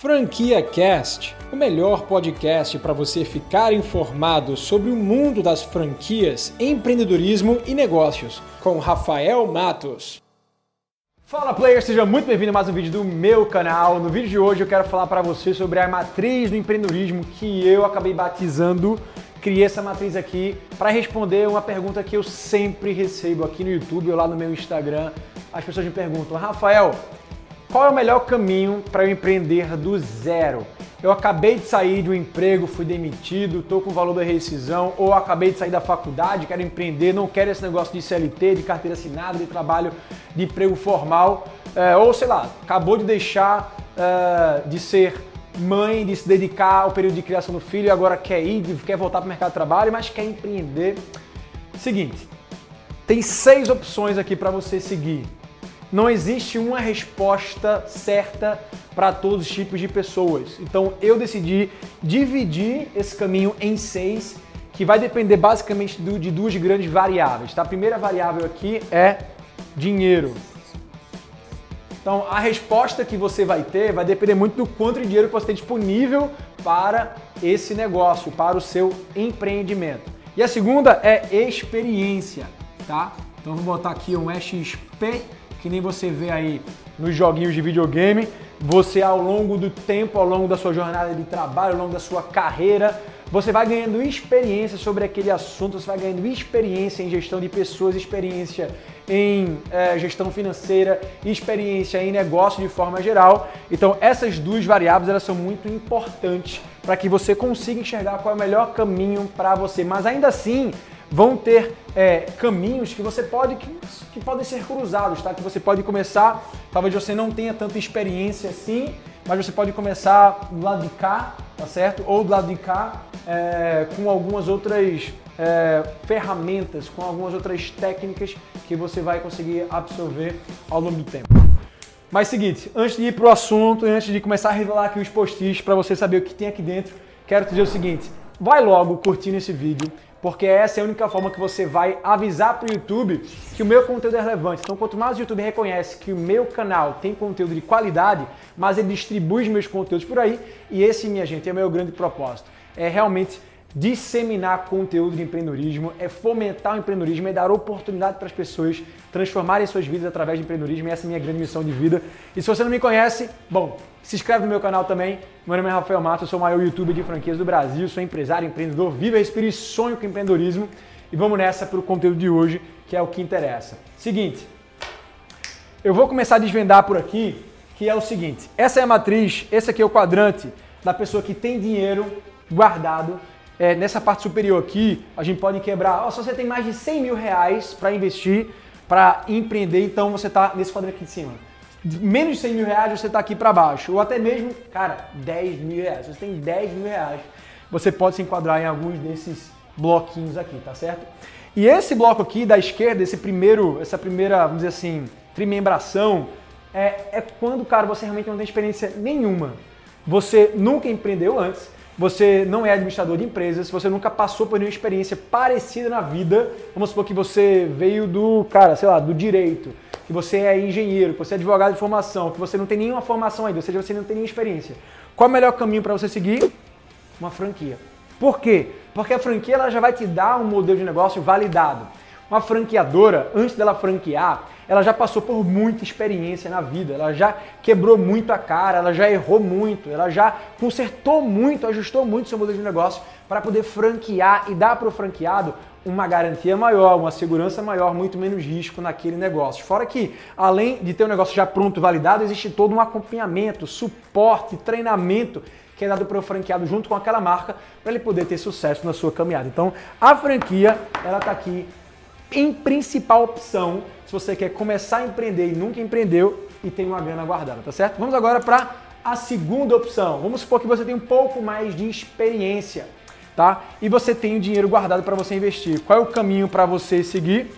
Franquia Cast, o melhor podcast para você ficar informado sobre o mundo das franquias, empreendedorismo e negócios, com Rafael Matos. Fala players, seja muito bem-vindo a mais um vídeo do meu canal. No vídeo de hoje eu quero falar para você sobre a matriz do empreendedorismo que eu acabei batizando. Criei essa matriz aqui para responder uma pergunta que eu sempre recebo aqui no YouTube ou lá no meu Instagram. As pessoas me perguntam, Rafael, qual é o melhor caminho para eu empreender do zero? Eu acabei de sair de um emprego, fui demitido, estou com o valor da rescisão, ou acabei de sair da faculdade, quero empreender, não quero esse negócio de CLT, de carteira assinada, de trabalho de emprego formal, é, ou sei lá, acabou de deixar é, de ser mãe, de se dedicar ao período de criação do filho e agora quer ir, quer voltar para o mercado de trabalho, mas quer empreender. Seguinte, tem seis opções aqui para você seguir não existe uma resposta certa para todos os tipos de pessoas. Então eu decidi dividir esse caminho em seis, que vai depender basicamente de duas grandes variáveis. Tá? A primeira variável aqui é dinheiro. Então a resposta que você vai ter vai depender muito do quanto de dinheiro que você tem disponível para esse negócio, para o seu empreendimento. E a segunda é experiência, tá? Então vou botar aqui um XP que nem você vê aí nos joguinhos de videogame. Você, ao longo do tempo, ao longo da sua jornada de trabalho, ao longo da sua carreira, você vai ganhando experiência sobre aquele assunto, você vai ganhando experiência em gestão de pessoas, experiência em é, gestão financeira, experiência em negócio de forma geral. Então, essas duas variáveis elas são muito importantes para que você consiga enxergar qual é o melhor caminho para você. Mas ainda assim, vão ter é, caminhos que você pode que, que, podem ser cruzados, tá? Que você pode começar, talvez você não tenha tanta experiência assim, mas você pode começar do lado de cá, tá certo? Ou do lado de cá é, com algumas outras é, ferramentas, com algumas outras técnicas que você vai conseguir absorver ao longo do tempo. Mas seguinte, antes de ir para o assunto, antes de começar a revelar aqui os posts para você saber o que tem aqui dentro, quero te dizer o seguinte: vai logo curtindo esse vídeo porque essa é a única forma que você vai avisar para o YouTube que o meu conteúdo é relevante. Então, quanto mais o YouTube reconhece que o meu canal tem conteúdo de qualidade, mais ele distribui os meus conteúdos por aí. E esse, minha gente, é o meu grande propósito. É realmente disseminar conteúdo de empreendedorismo, é fomentar o empreendedorismo, é dar oportunidade para as pessoas transformarem suas vidas através de empreendedorismo. Essa é a minha grande missão de vida. E se você não me conhece, bom, se inscreve no meu canal também. Meu nome é Rafael Matos, sou o maior youtuber de franquias do Brasil, sou empresário, empreendedor, vivo, respiro e sonho com empreendedorismo. E vamos nessa para o conteúdo de hoje, que é o que interessa. Seguinte, eu vou começar a desvendar por aqui, que é o seguinte: essa é a matriz, esse aqui é o quadrante da pessoa que tem dinheiro guardado é, nessa parte superior aqui, a gente pode quebrar. Oh, se você tem mais de 100 mil reais para investir, para empreender, então você está nesse quadrante aqui de cima. Menos de 100 mil reais você está aqui para baixo. Ou até mesmo, cara, 10 mil reais. Se você tem 10 mil reais, você pode se enquadrar em alguns desses bloquinhos aqui, tá certo? E esse bloco aqui da esquerda, esse primeiro, essa primeira, vamos dizer assim, trimembração, é, é quando, cara, você realmente não tem experiência nenhuma. Você nunca empreendeu antes, você não é administrador de empresas, você nunca passou por nenhuma experiência parecida na vida, vamos supor que você veio do, cara, sei lá, do direito, que você é engenheiro, que você é advogado de formação, que você não tem nenhuma formação ainda, ou seja, você não tem nenhuma experiência. Qual é o melhor caminho para você seguir? Uma franquia. Por quê? Porque a franquia ela já vai te dar um modelo de negócio validado. Uma franqueadora, antes dela franquear, ela já passou por muita experiência na vida, ela já quebrou muito a cara, ela já errou muito, ela já consertou muito, ajustou muito seu modelo de negócio para poder franquear e dar para o franqueado uma garantia maior, uma segurança maior, muito menos risco naquele negócio. Fora que, além de ter um negócio já pronto, validado, existe todo um acompanhamento, suporte, treinamento que é dado para o franqueado junto com aquela marca para ele poder ter sucesso na sua caminhada. Então, a franquia, ela está aqui em principal opção se você quer começar a empreender e nunca empreendeu e tem uma grana guardada, tá certo? Vamos agora para a segunda opção. Vamos supor que você tem um pouco mais de experiência, tá? E você tem o dinheiro guardado para você investir. Qual é o caminho para você seguir?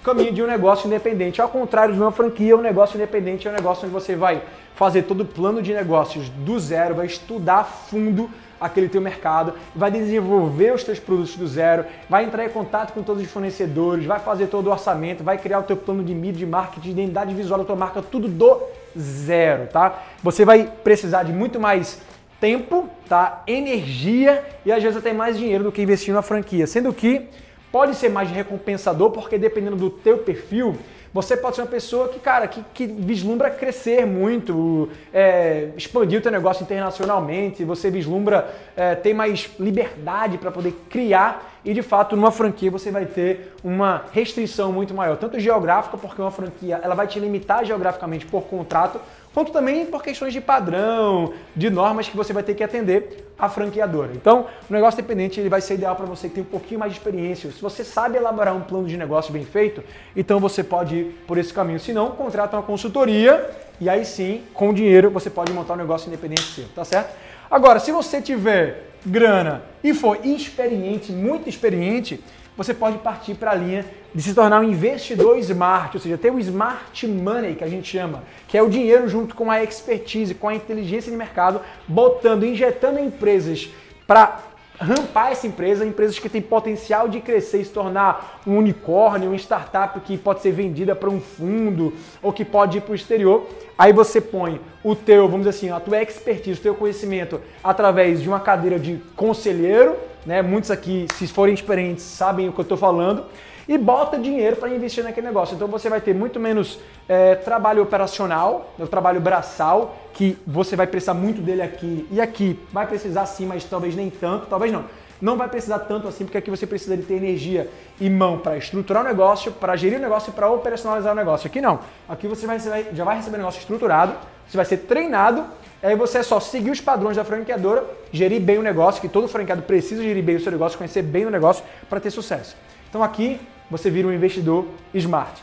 O caminho de um negócio independente. Ao contrário de uma franquia, um negócio independente é um negócio onde você vai fazer todo o plano de negócios do zero, vai estudar fundo aquele teu mercado, vai desenvolver os teus produtos do zero, vai entrar em contato com todos os fornecedores, vai fazer todo o orçamento, vai criar o teu plano de mídia, de marketing, de identidade visual da tua marca, tudo do zero, tá? Você vai precisar de muito mais tempo, tá? Energia e às vezes até mais dinheiro do que investir na franquia, sendo que pode ser mais recompensador porque dependendo do teu perfil, você pode ser uma pessoa que, cara, que, que vislumbra crescer muito, é, expandir o teu negócio internacionalmente, você vislumbra é, ter mais liberdade para poder criar e, de fato, numa franquia você vai ter uma restrição muito maior, tanto geográfica, porque uma franquia ela vai te limitar geograficamente por contrato, quanto também por questões de padrão, de normas que você vai ter que atender a franqueadora. Então, o negócio dependente ele vai ser ideal para você que tem um pouquinho mais de experiência. Se você sabe elaborar um plano de negócio bem feito, então você pode ir por esse caminho. Se não, contrata uma consultoria e aí sim, com dinheiro, você pode montar um negócio independente seu, tá certo? Agora, se você tiver grana. E for experiente, muito experiente, você pode partir para a linha de se tornar um investidor smart, ou seja, ter o smart money que a gente chama, que é o dinheiro junto com a expertise, com a inteligência de mercado, botando, injetando em empresas para rampar essa empresa, empresas que têm potencial de crescer e se tornar um unicórnio, uma startup que pode ser vendida para um fundo ou que pode ir para o exterior. Aí você põe o teu, vamos dizer assim, a tua expertise, o teu conhecimento através de uma cadeira de conselheiro, né? Muitos aqui, se forem experientes, sabem o que eu estou falando e bota dinheiro para investir naquele negócio. Então você vai ter muito menos é, trabalho operacional, o trabalho braçal, que você vai precisar muito dele aqui e aqui vai precisar sim, mas talvez nem tanto, talvez não. Não vai precisar tanto assim, porque aqui você precisa de ter energia e mão para estruturar o negócio, para gerir o negócio e para operacionalizar o negócio. Aqui não. Aqui você vai, já vai receber o negócio estruturado, você vai ser treinado Aí você é só seguir os padrões da franqueadora, gerir bem o negócio, que todo franqueado precisa gerir bem o seu negócio, conhecer bem o negócio para ter sucesso. Então aqui você vira um investidor smart.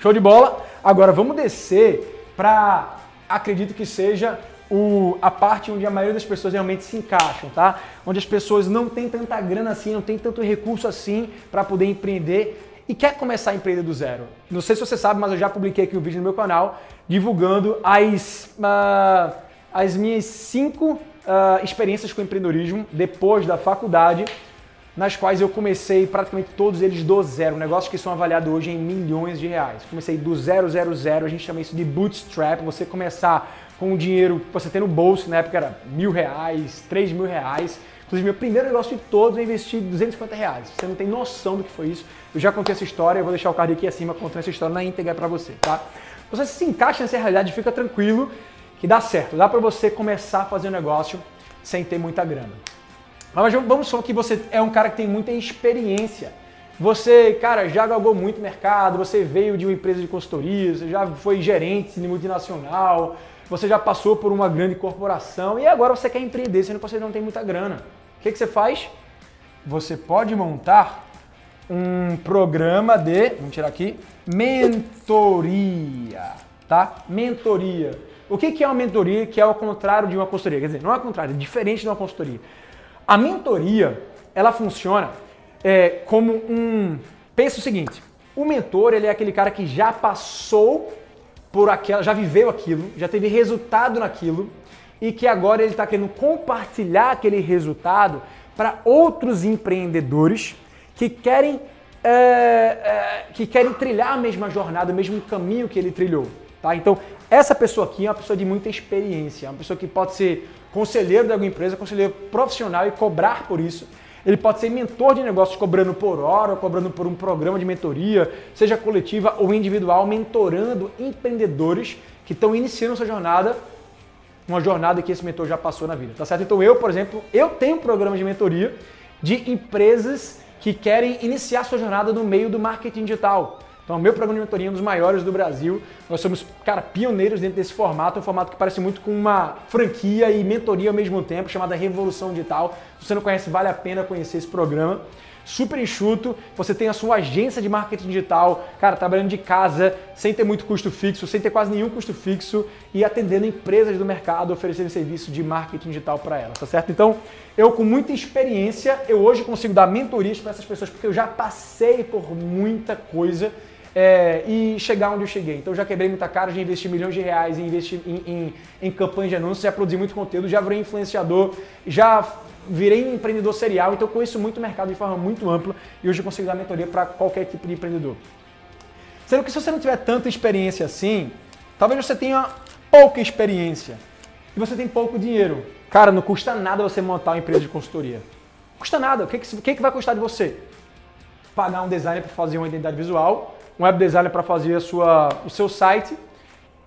Show de bola? Agora vamos descer para, acredito que seja o, a parte onde a maioria das pessoas realmente se encaixam, tá? Onde as pessoas não têm tanta grana assim, não têm tanto recurso assim para poder empreender e quer começar a empreender do zero. Não sei se você sabe, mas eu já publiquei aqui um vídeo no meu canal divulgando as, uh, as minhas cinco uh, experiências com empreendedorismo depois da faculdade nas quais eu comecei praticamente todos eles do zero, negócios que são avaliados hoje em milhões de reais. Comecei do zero, zero, zero, a gente chama isso de bootstrap, você começar com o dinheiro que você tem no bolso, na época era mil reais, três mil reais. Inclusive, meu primeiro negócio de todos eu investi 250 reais. Você não tem noção do que foi isso. Eu já contei essa história, eu vou deixar o card aqui acima contando essa história na íntegra para você, tá? Você se encaixa nessa realidade, fica tranquilo que dá certo. Dá para você começar a fazer um negócio sem ter muita grana. Mas vamos supor que você é um cara que tem muita experiência. Você, cara, já galgou muito mercado, você veio de uma empresa de consultoria, você já foi gerente de multinacional, você já passou por uma grande corporação e agora você quer empreender, sendo que você não tem muita grana. O que, que você faz? Você pode montar um programa de, vamos tirar aqui, mentoria, tá? Mentoria. O que, que é uma mentoria que é ao contrário de uma consultoria? Quer dizer, não é ao contrário, é diferente de uma consultoria. A mentoria, ela funciona é, como um... Pensa o seguinte, o mentor, ele é aquele cara que já passou por aquela, já viveu aquilo, já teve resultado naquilo e que agora ele está querendo compartilhar aquele resultado para outros empreendedores que querem, é, é, que querem trilhar a mesma jornada, o mesmo caminho que ele trilhou. Tá? Então, essa pessoa aqui é uma pessoa de muita experiência, é uma pessoa que pode ser conselheiro de alguma empresa, conselheiro profissional e cobrar por isso. Ele pode ser mentor de negócios cobrando por hora, ou cobrando por um programa de mentoria, seja coletiva ou individual, mentorando empreendedores que estão iniciando sua jornada, uma jornada que esse mentor já passou na vida, tá certo? Então eu, por exemplo, eu tenho um programa de mentoria de empresas que querem iniciar sua jornada no meio do marketing digital. Então, o meu programa de mentoria é um dos maiores do Brasil. Nós somos, cara, pioneiros dentro desse formato, um formato que parece muito com uma franquia e mentoria ao mesmo tempo, chamada Revolução Digital. Se você não conhece, vale a pena conhecer esse programa. Super enxuto, você tem a sua agência de marketing digital, cara, trabalhando de casa, sem ter muito custo fixo, sem ter quase nenhum custo fixo e atendendo empresas do mercado, oferecendo serviço de marketing digital para elas, tá certo? Então, eu com muita experiência, eu hoje consigo dar mentorias para essas pessoas porque eu já passei por muita coisa é, e chegar onde eu cheguei. Então já quebrei muita cara, já investi milhões de reais em em, em, em campanhas de anúncios, já produzi muito conteúdo, já virei influenciador, já virei empreendedor serial, então conheço muito o mercado de forma muito ampla e hoje eu consigo dar mentoria para qualquer tipo de empreendedor. Sendo que se você não tiver tanta experiência assim, talvez você tenha pouca experiência e você tem pouco dinheiro. Cara, não custa nada você montar uma empresa de consultoria. Custa nada. O que, que, que vai custar de você? Pagar um designer para fazer uma identidade visual, um web designer para fazer a sua, o seu site.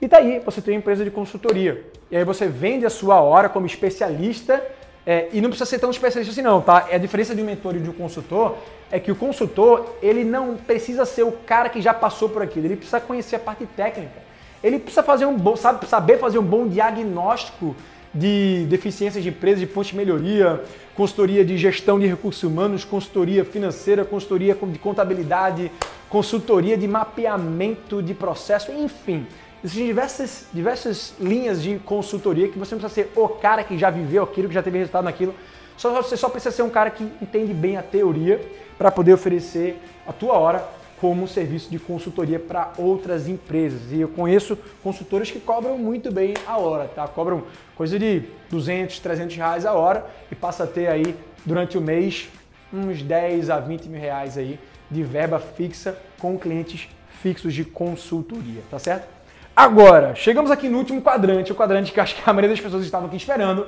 E daí você tem uma empresa de consultoria. E aí você vende a sua hora como especialista. É, e não precisa ser tão especialista assim não, tá? A diferença de um mentor e de um consultor é que o consultor, ele não precisa ser o cara que já passou por aquilo, ele precisa conhecer a parte técnica. Ele precisa fazer um bom, sabe, saber fazer um bom diagnóstico de deficiências de empresas, de pontos de melhoria, consultoria de gestão de recursos humanos, consultoria financeira, consultoria de contabilidade, consultoria de mapeamento de processo, enfim. Existem diversas, diversas linhas de consultoria que você não precisa ser o cara que já viveu aquilo, que já teve resultado naquilo. Só, você só precisa ser um cara que entende bem a teoria para poder oferecer a tua hora como serviço de consultoria para outras empresas. E eu conheço consultores que cobram muito bem a hora, tá? Cobram coisa de 200, 300 reais a hora e passa a ter aí durante o mês uns 10 a 20 mil reais aí de verba fixa com clientes fixos de consultoria, tá certo? Agora, chegamos aqui no último quadrante, o quadrante que acho que a maioria das pessoas estavam aqui esperando,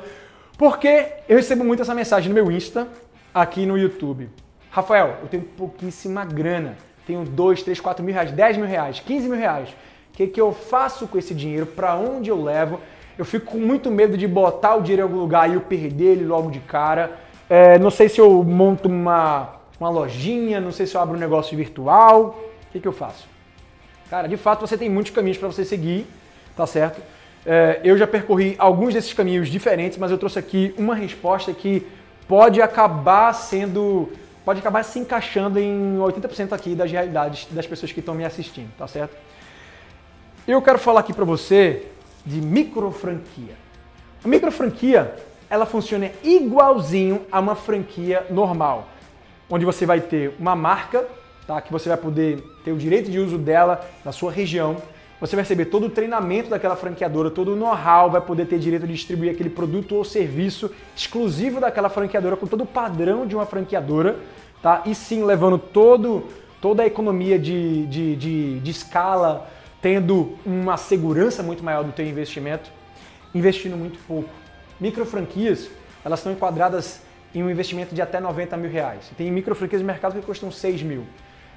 porque eu recebo muito essa mensagem no meu Insta, aqui no YouTube. Rafael, eu tenho pouquíssima grana tenho 2, 3, 4 mil reais, 10 mil reais, 15 mil reais. O que, que eu faço com esse dinheiro? Para onde eu levo? Eu fico com muito medo de botar o dinheiro em algum lugar e eu perder ele logo de cara. É, não sei se eu monto uma, uma lojinha, não sei se eu abro um negócio virtual. O que, que eu faço? Cara, de fato você tem muitos caminhos para você seguir, tá certo? É, eu já percorri alguns desses caminhos diferentes, mas eu trouxe aqui uma resposta que pode acabar sendo pode acabar se encaixando em 80% aqui das realidades das pessoas que estão me assistindo, tá certo? Eu quero falar aqui para você de micro franquia. A micro franquia, ela funciona igualzinho a uma franquia normal, onde você vai ter uma marca, tá, que você vai poder ter o direito de uso dela na sua região, você vai receber todo o treinamento daquela franqueadora, todo o know-how, vai poder ter direito de distribuir aquele produto ou serviço exclusivo daquela franqueadora, com todo o padrão de uma franqueadora, tá? E sim, levando todo, toda a economia de, de, de, de escala, tendo uma segurança muito maior do teu investimento, investindo muito pouco. Micro franquias, elas estão enquadradas em um investimento de até 90 mil reais. Tem micro franquias no mercado que custam 6 mil.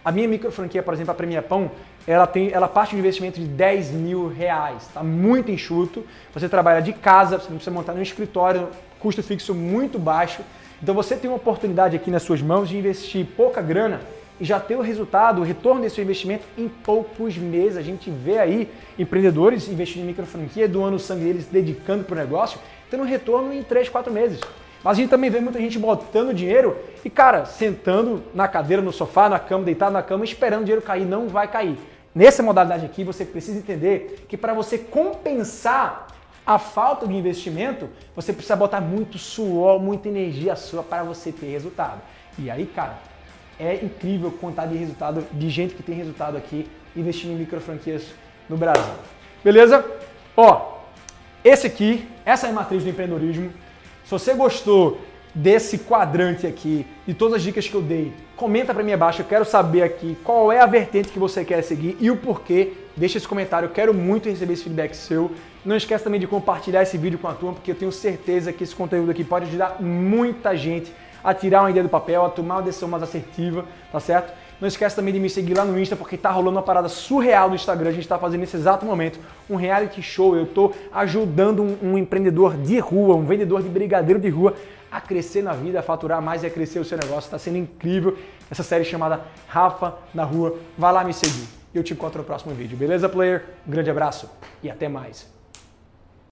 A minha micro franquia, por exemplo, a Premia Pão, ela, tem, ela parte de um investimento de 10 mil reais. Está muito enxuto. Você trabalha de casa, você não precisa montar nenhum escritório, custo fixo muito baixo. Então você tem uma oportunidade aqui nas suas mãos de investir pouca grana e já ter o resultado, o retorno desse investimento em poucos meses. A gente vê aí empreendedores investindo em micro franquia, doando o sangue deles, dedicando para o negócio, tendo um retorno em 3, 4 meses. Mas a gente também vê muita gente botando dinheiro e, cara, sentando na cadeira, no sofá, na cama, deitado na cama, esperando o dinheiro cair. Não vai cair. Nessa modalidade aqui, você precisa entender que para você compensar a falta de investimento, você precisa botar muito suor, muita energia sua para você ter resultado. E aí, cara, é incrível contar de resultado de gente que tem resultado aqui investindo em micro franquias no Brasil. Beleza? Ó, esse aqui, essa é a matriz do empreendedorismo. Se você gostou desse quadrante aqui e todas as dicas que eu dei, comenta para mim abaixo. Eu quero saber aqui qual é a vertente que você quer seguir e o porquê. Deixa esse comentário, eu quero muito receber esse feedback seu. Não esquece também de compartilhar esse vídeo com a turma, porque eu tenho certeza que esse conteúdo aqui pode ajudar muita gente a tirar uma ideia do papel, a tomar uma decisão mais assertiva, tá certo? Não esquece também de me seguir lá no Insta, porque tá rolando uma parada surreal no Instagram. A gente está fazendo nesse exato momento um reality show. Eu estou ajudando um, um, empreendedor de rua, um vendedor de brigadeiro de rua a crescer na vida, a faturar mais e a crescer o seu negócio. Está sendo incrível essa série chamada Rafa na Rua. Vai lá me seguir. Eu te encontro no próximo vídeo. Beleza, player? Um grande abraço e até mais.